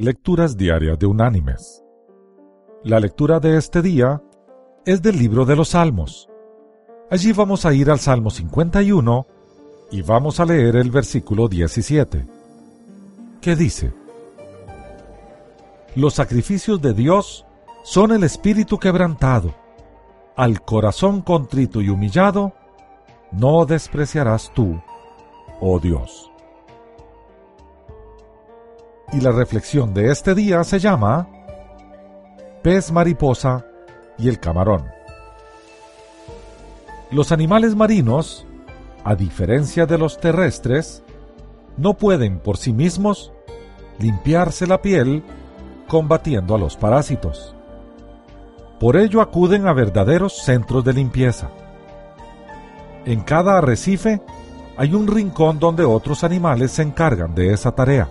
Lecturas Diarias de Unánimes. La lectura de este día es del libro de los Salmos. Allí vamos a ir al Salmo 51 y vamos a leer el versículo 17, que dice, Los sacrificios de Dios son el espíritu quebrantado, al corazón contrito y humillado, no despreciarás tú, oh Dios. Y la reflexión de este día se llama Pez mariposa y el camarón. Los animales marinos, a diferencia de los terrestres, no pueden por sí mismos limpiarse la piel combatiendo a los parásitos. Por ello acuden a verdaderos centros de limpieza. En cada arrecife hay un rincón donde otros animales se encargan de esa tarea.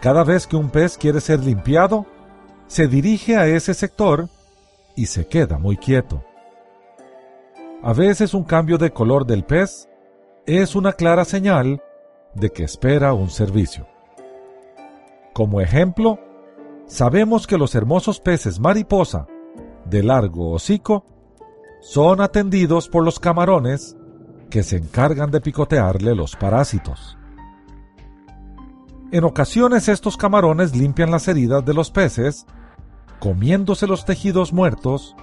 Cada vez que un pez quiere ser limpiado, se dirige a ese sector y se queda muy quieto. A veces un cambio de color del pez es una clara señal de que espera un servicio. Como ejemplo, sabemos que los hermosos peces mariposa de largo hocico son atendidos por los camarones que se encargan de picotearle los parásitos. En ocasiones estos camarones limpian las heridas de los peces, comiéndose los tejidos muertos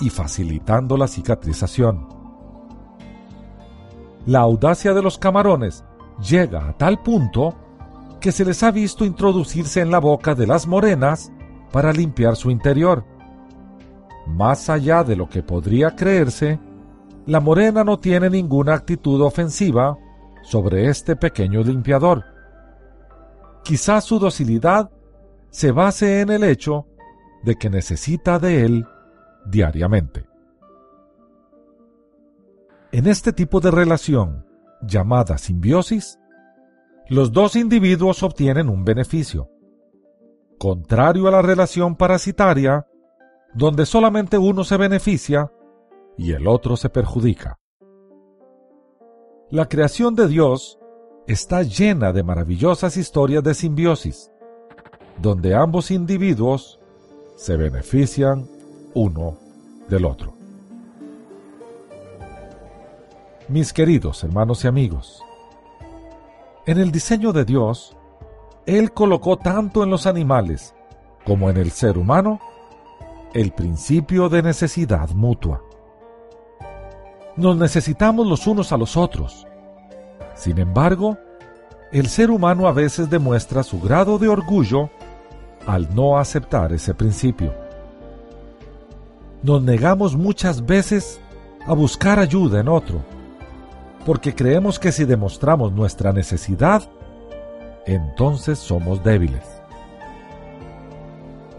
y facilitando la cicatrización. La audacia de los camarones llega a tal punto que se les ha visto introducirse en la boca de las morenas para limpiar su interior. Más allá de lo que podría creerse, la morena no tiene ninguna actitud ofensiva sobre este pequeño limpiador Quizás su docilidad se base en el hecho de que necesita de él diariamente. En este tipo de relación, llamada simbiosis, los dos individuos obtienen un beneficio, contrario a la relación parasitaria, donde solamente uno se beneficia y el otro se perjudica. La creación de Dios está llena de maravillosas historias de simbiosis, donde ambos individuos se benefician uno del otro. Mis queridos hermanos y amigos, en el diseño de Dios, Él colocó tanto en los animales como en el ser humano el principio de necesidad mutua. Nos necesitamos los unos a los otros sin embargo, el ser humano a veces demuestra su grado de orgullo al no aceptar ese principio. Nos negamos muchas veces a buscar ayuda en otro, porque creemos que si demostramos nuestra necesidad, entonces somos débiles.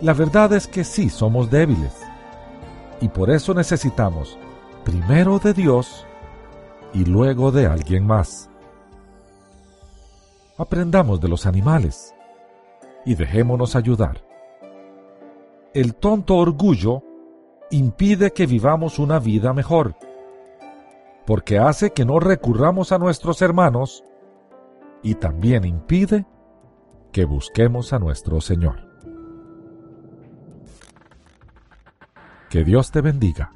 La verdad es que sí somos débiles, y por eso necesitamos primero de Dios y luego de alguien más aprendamos de los animales y dejémonos ayudar. El tonto orgullo impide que vivamos una vida mejor, porque hace que no recurramos a nuestros hermanos y también impide que busquemos a nuestro Señor. Que Dios te bendiga.